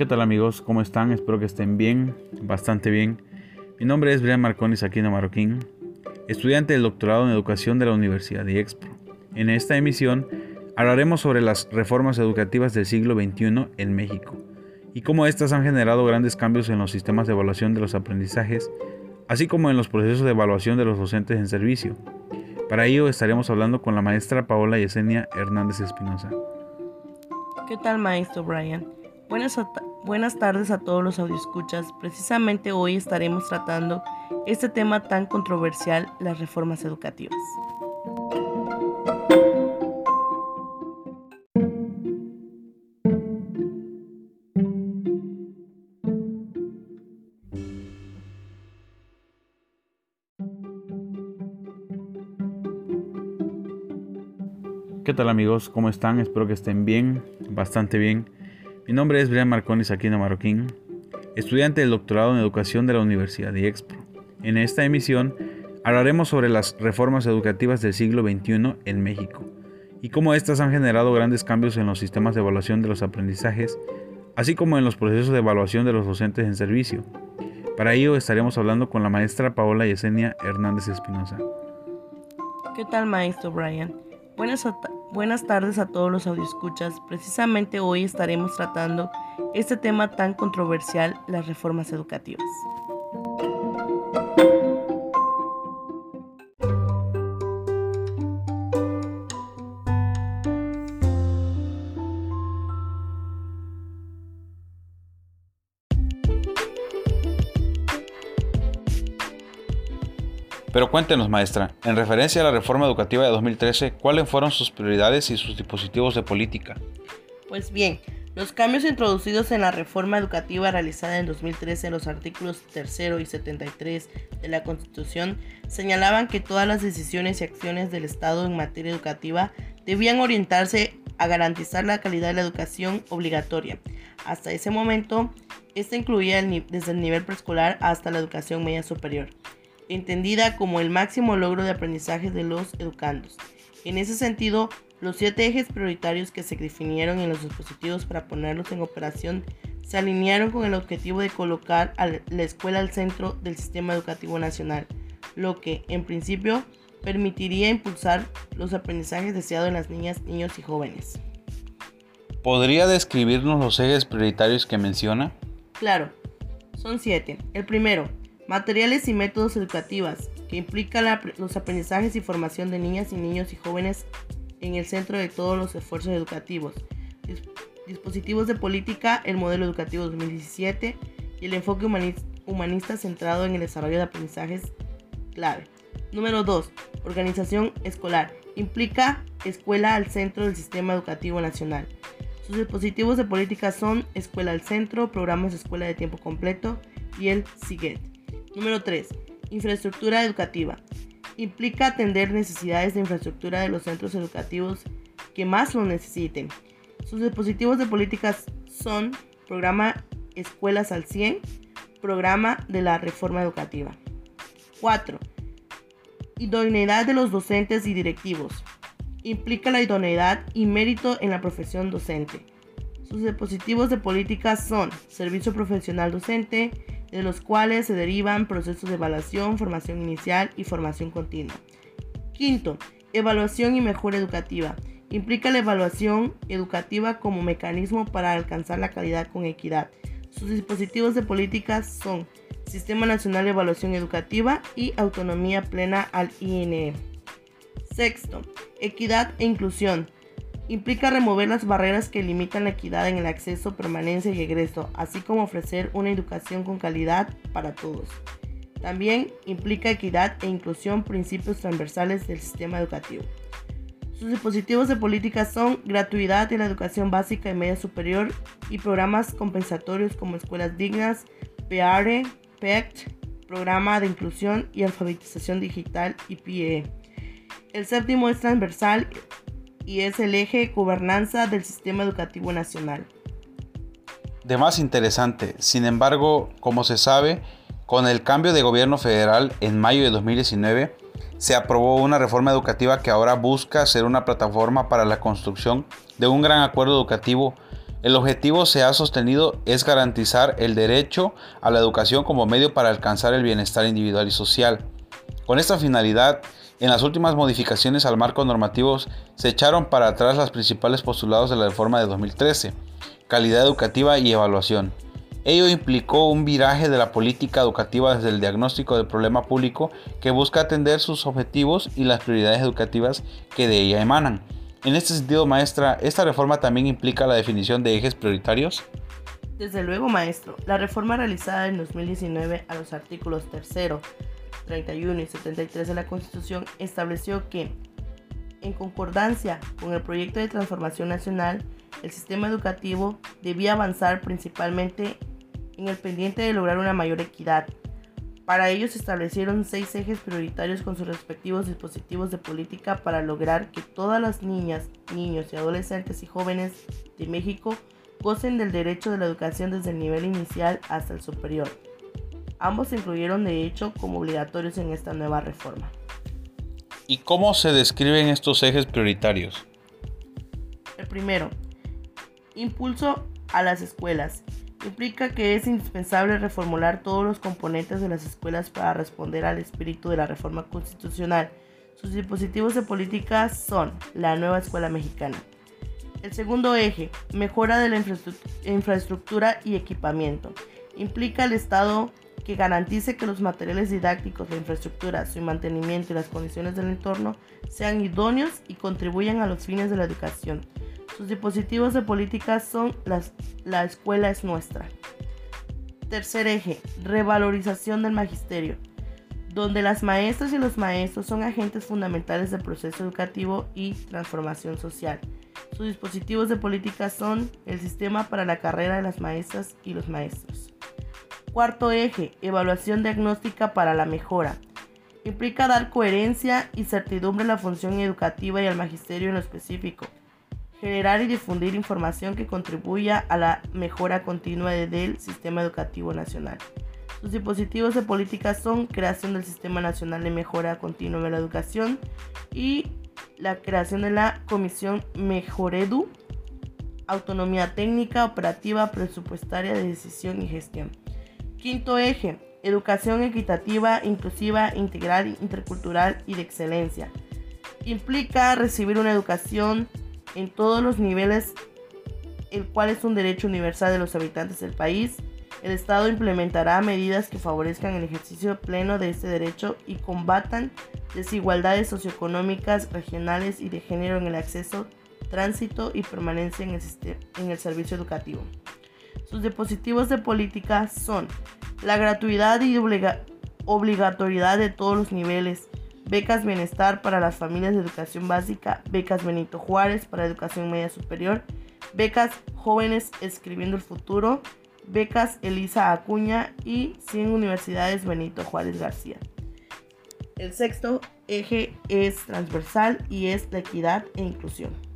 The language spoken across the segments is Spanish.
¿Qué tal amigos? ¿Cómo están? Espero que estén bien, bastante bien. Mi nombre es Brian Marconis Aquino Marroquín, estudiante del doctorado en educación de la Universidad de Expro. En esta emisión hablaremos sobre las reformas educativas del siglo XXI en México y cómo éstas han generado grandes cambios en los sistemas de evaluación de los aprendizajes, así como en los procesos de evaluación de los docentes en servicio. Para ello estaremos hablando con la maestra Paola Yesenia Hernández Espinosa. ¿Qué tal, maestro Brian? Buenas, buenas tardes a todos los audioscuchas. Precisamente hoy estaremos tratando este tema tan controversial, las reformas educativas. ¿Qué tal amigos? ¿Cómo están? Espero que estén bien, bastante bien. Mi nombre es Brian Marconis Aquino Marroquín, estudiante del doctorado en educación de la Universidad de Expro. En esta emisión hablaremos sobre las reformas educativas del siglo XXI en México y cómo éstas han generado grandes cambios en los sistemas de evaluación de los aprendizajes, así como en los procesos de evaluación de los docentes en servicio. Para ello estaremos hablando con la maestra Paola Yesenia Hernández Espinosa. ¿Qué tal, maestro Brian? Buenas, tardes a todos los audioscuchas. Precisamente hoy estaremos tratando este tema tan controversial, las reformas educativas. Pero cuéntenos, maestra, en referencia a la reforma educativa de 2013, ¿cuáles fueron sus prioridades y sus dispositivos de política? Pues bien, los cambios introducidos en la reforma educativa realizada en 2013 en los artículos 3 y 73 de la Constitución señalaban que todas las decisiones y acciones del Estado en materia educativa debían orientarse a garantizar la calidad de la educación obligatoria. Hasta ese momento, esta incluía desde el nivel preescolar hasta la educación media superior entendida como el máximo logro de aprendizaje de los educandos. En ese sentido, los siete ejes prioritarios que se definieron en los dispositivos para ponerlos en operación se alinearon con el objetivo de colocar a la escuela al centro del sistema educativo nacional, lo que, en principio, permitiría impulsar los aprendizajes deseados en las niñas, niños y jóvenes. ¿Podría describirnos los ejes prioritarios que menciona? Claro, son siete. El primero, Materiales y métodos educativos, que implica los aprendizajes y formación de niñas y niños y jóvenes en el centro de todos los esfuerzos educativos. dispositivos de política, el modelo educativo 2017 y el enfoque humanista, centrado en el desarrollo de aprendizajes clave. Número 2. Organización escolar. Implica escuela al centro del sistema educativo nacional. Sus dispositivos de política son Escuela al Centro, programas de escuela de tiempo completo y el SIGET. Número 3. Infraestructura educativa. Implica atender necesidades de infraestructura de los centros educativos que más lo necesiten. Sus dispositivos de políticas son programa Escuelas al 100, programa de la reforma educativa. 4. Idoneidad de los docentes y directivos. Implica la idoneidad y mérito en la profesión docente. Sus dispositivos de políticas son servicio profesional docente, de los cuales se derivan procesos de evaluación, formación inicial y formación continua. Quinto, evaluación y mejora educativa. Implica la evaluación educativa como mecanismo para alcanzar la calidad con equidad. Sus dispositivos de políticas son Sistema Nacional de Evaluación Educativa y autonomía plena al INE. Sexto, equidad e inclusión implica remover las barreras que limitan la equidad en el acceso, permanencia y egreso, así como ofrecer una educación con calidad para todos. También implica equidad e inclusión, principios transversales del sistema educativo. Sus dispositivos de política son gratuidad de la educación básica y media superior y programas compensatorios como escuelas dignas, PARE, PECT, Programa de Inclusión y Alfabetización Digital y PIE. El séptimo es transversal y es el eje gobernanza del sistema educativo nacional. De más interesante, sin embargo, como se sabe, con el cambio de gobierno federal en mayo de 2019, se aprobó una reforma educativa que ahora busca ser una plataforma para la construcción de un gran acuerdo educativo El objetivo se ha sostenido es garantizar el derecho a la educación como medio para alcanzar el bienestar individual y social. Con esta finalidad, en las últimas modificaciones al marco normativo se echaron para atrás los principales postulados de la reforma de 2013, calidad educativa y evaluación. Ello implicó un viraje de la política educativa desde el diagnóstico del problema público que busca atender sus objetivos y las prioridades educativas que de ella emanan. En este sentido, maestra, ¿esta reforma también implica la definición de ejes prioritarios? Desde luego, maestro. La reforma realizada en 2019 a los artículos 3, 31 y 73 de la Constitución estableció que, en concordancia con el proyecto de transformación nacional, el sistema educativo debía avanzar principalmente en el pendiente de lograr una mayor equidad. Para ello se establecieron seis ejes prioritarios con sus respectivos dispositivos de política para lograr que todas las niñas, niños y adolescentes y jóvenes de México gocen del derecho de la educación desde el nivel inicial hasta el superior. Ambos se incluyeron de hecho como obligatorios en esta nueva reforma. ¿Y cómo se describen estos ejes prioritarios? El primero, impulso a las escuelas. Implica que es indispensable reformular todos los componentes de las escuelas para responder al espíritu de la reforma constitucional. Sus dispositivos de política son la nueva escuela mexicana. El segundo eje, mejora de la infraestructura y equipamiento. Implica al Estado que garantice que los materiales didácticos, la infraestructura, su mantenimiento y las condiciones del entorno sean idóneos y contribuyan a los fines de la educación. Sus dispositivos de política son las, la escuela es nuestra. Tercer eje, revalorización del magisterio, donde las maestras y los maestros son agentes fundamentales del proceso educativo y transformación social. Sus dispositivos de política son el sistema para la carrera de las maestras y los maestros. Cuarto eje, evaluación diagnóstica para la mejora. Implica dar coherencia y certidumbre a la función educativa y al magisterio en lo específico. Generar y difundir información que contribuya a la mejora continua del sistema educativo nacional. Sus dispositivos de política son creación del Sistema Nacional de Mejora Continua de la Educación y la creación de la Comisión Mejoredu, autonomía técnica, operativa, presupuestaria, de decisión y gestión. Quinto eje, educación equitativa, inclusiva, integral, intercultural y de excelencia. Implica recibir una educación en todos los niveles, el cual es un derecho universal de los habitantes del país. El Estado implementará medidas que favorezcan el ejercicio pleno de este derecho y combatan desigualdades socioeconómicas, regionales y de género en el acceso, tránsito y permanencia en el, en el servicio educativo. Sus dispositivos de política son la gratuidad y obligatoriedad de todos los niveles, becas bienestar para las familias de educación básica, becas Benito Juárez para educación media superior, becas jóvenes escribiendo el futuro, becas Elisa Acuña y 100 universidades Benito Juárez García. El sexto eje es transversal y es la equidad e inclusión.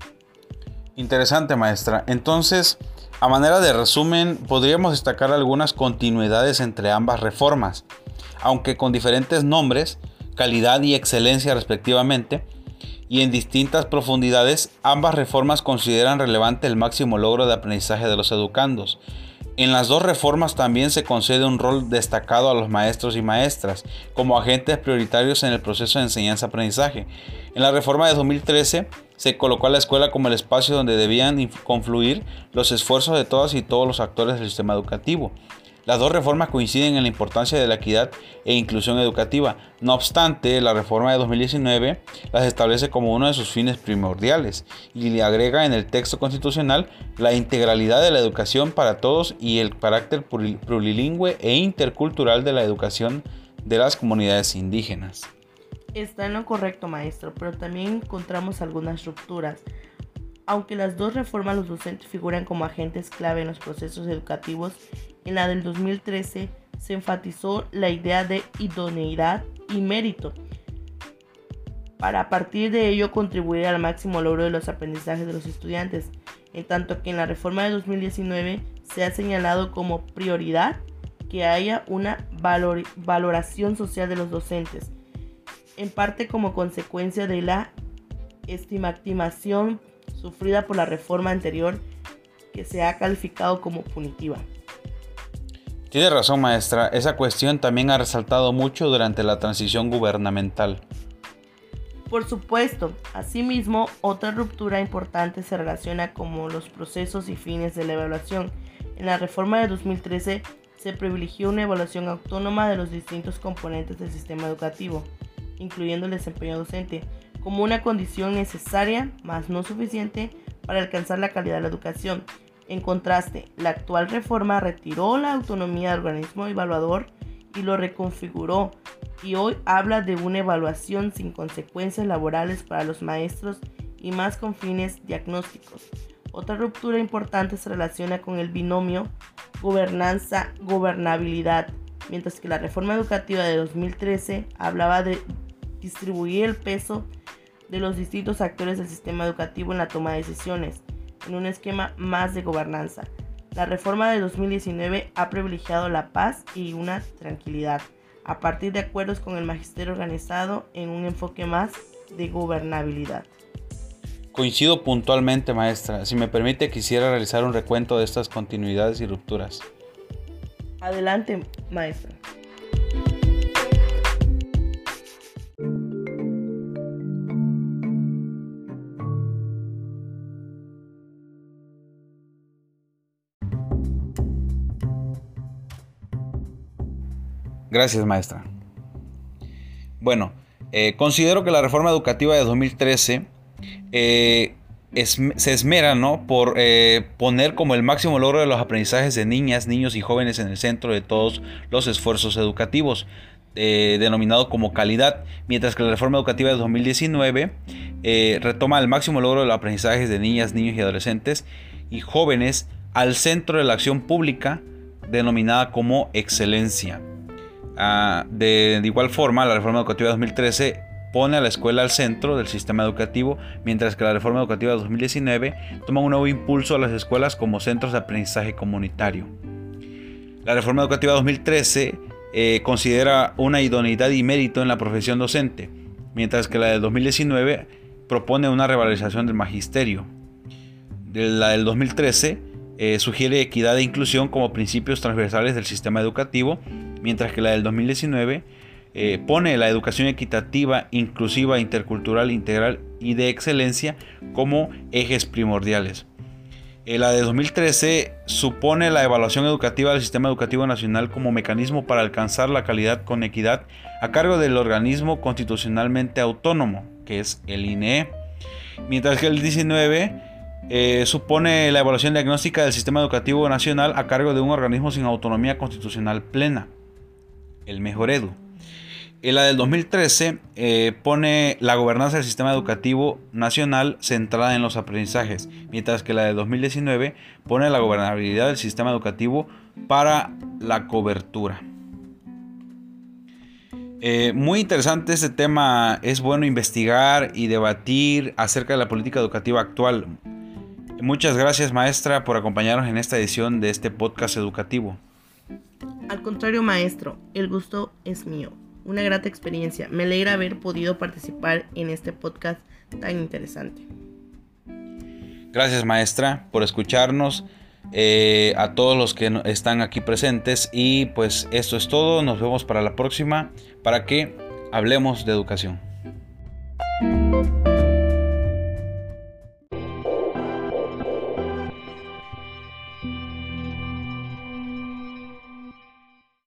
Interesante maestra. Entonces, a manera de resumen, podríamos destacar algunas continuidades entre ambas reformas, aunque con diferentes nombres, calidad y excelencia respectivamente, y en distintas profundidades, ambas reformas consideran relevante el máximo logro de aprendizaje de los educandos. En las dos reformas también se concede un rol destacado a los maestros y maestras como agentes prioritarios en el proceso de enseñanza-aprendizaje. En la reforma de 2013 se colocó a la escuela como el espacio donde debían confluir los esfuerzos de todas y todos los actores del sistema educativo. Las dos reformas coinciden en la importancia de la equidad e inclusión educativa. No obstante, la reforma de 2019 las establece como uno de sus fines primordiales y le agrega en el texto constitucional la integralidad de la educación para todos y el carácter plurilingüe e intercultural de la educación de las comunidades indígenas. Está en lo correcto, maestro, pero también encontramos algunas rupturas. Aunque las dos reformas los docentes figuran como agentes clave en los procesos educativos, en la del 2013 se enfatizó la idea de idoneidad y mérito para a partir de ello contribuir al máximo logro de los aprendizajes de los estudiantes, en tanto que en la reforma de 2019 se ha señalado como prioridad que haya una valoración social de los docentes en parte como consecuencia de la estigmatización sufrida por la reforma anterior que se ha calificado como punitiva. Tiene razón, maestra. Esa cuestión también ha resaltado mucho durante la transición gubernamental. Por supuesto, asimismo, otra ruptura importante se relaciona con los procesos y fines de la evaluación. En la reforma de 2013 se privilegió una evaluación autónoma de los distintos componentes del sistema educativo, incluyendo el desempeño docente, como una condición necesaria, mas no suficiente, para alcanzar la calidad de la educación. En contraste, la actual reforma retiró la autonomía del organismo evaluador y lo reconfiguró, y hoy habla de una evaluación sin consecuencias laborales para los maestros y más con fines diagnósticos. Otra ruptura importante se relaciona con el binomio gobernanza-gobernabilidad, mientras que la reforma educativa de 2013 hablaba de distribuir el peso de los distintos actores del sistema educativo en la toma de decisiones, en un esquema más de gobernanza. La reforma de 2019 ha privilegiado la paz y una tranquilidad, a partir de acuerdos con el magisterio organizado en un enfoque más de gobernabilidad. Coincido puntualmente, maestra. Si me permite, quisiera realizar un recuento de estas continuidades y rupturas. Adelante, maestra. Gracias, maestra. Bueno, eh, considero que la reforma educativa de 2013 eh, se esmera ¿no? por eh, poner como el máximo logro de los aprendizajes de niñas, niños y jóvenes en el centro de todos los esfuerzos educativos, denominado como calidad, mientras que la reforma educativa de 2019 retoma el máximo logro de los aprendizajes de niñas, niños y adolescentes y jóvenes al centro de la acción pública, denominada como excelencia. Ah, de, igual forma, la reforma educativa de 2013 pone a la escuela al centro del sistema educativo, mientras que la reforma educativa de 2019 toma un nuevo impulso a las escuelas como centros de aprendizaje comunitario. La reforma educativa de 2013 eh, considera una idoneidad y mérito en la profesión docente, mientras que la del 2019 propone una revalorización del magisterio. La del 2013 eh, sugiere equidad e inclusión como principios transversales del sistema educativo mientras que la del 2019 eh, pone la educación equitativa, inclusiva, intercultural, integral y de excelencia como ejes primordiales. Eh, la de 2013 supone la evaluación educativa del sistema educativo nacional como mecanismo para alcanzar la calidad con equidad a cargo del organismo constitucionalmente autónomo, que es el INE. Mientras que el 19 eh, supone la evaluación diagnóstica del sistema educativo nacional a cargo de un organismo sin autonomía constitucional plena el mejor edu. Y la del 2013 eh, pone la gobernanza del sistema educativo nacional centrada en los aprendizajes, mientras que la del 2019 pone la gobernabilidad del sistema educativo para la cobertura. Eh, muy interesante este tema, es bueno investigar y debatir acerca de la política educativa actual. Muchas gracias maestra por acompañarnos en esta edición de este podcast educativo. Al contrario, maestro, el gusto es mío. Una grata experiencia. Me alegra haber podido participar en este podcast tan interesante. Gracias, maestra, por escucharnos. Eh, a todos los que están aquí presentes y pues esto es todo. Nos vemos para la próxima para que hablemos de educación.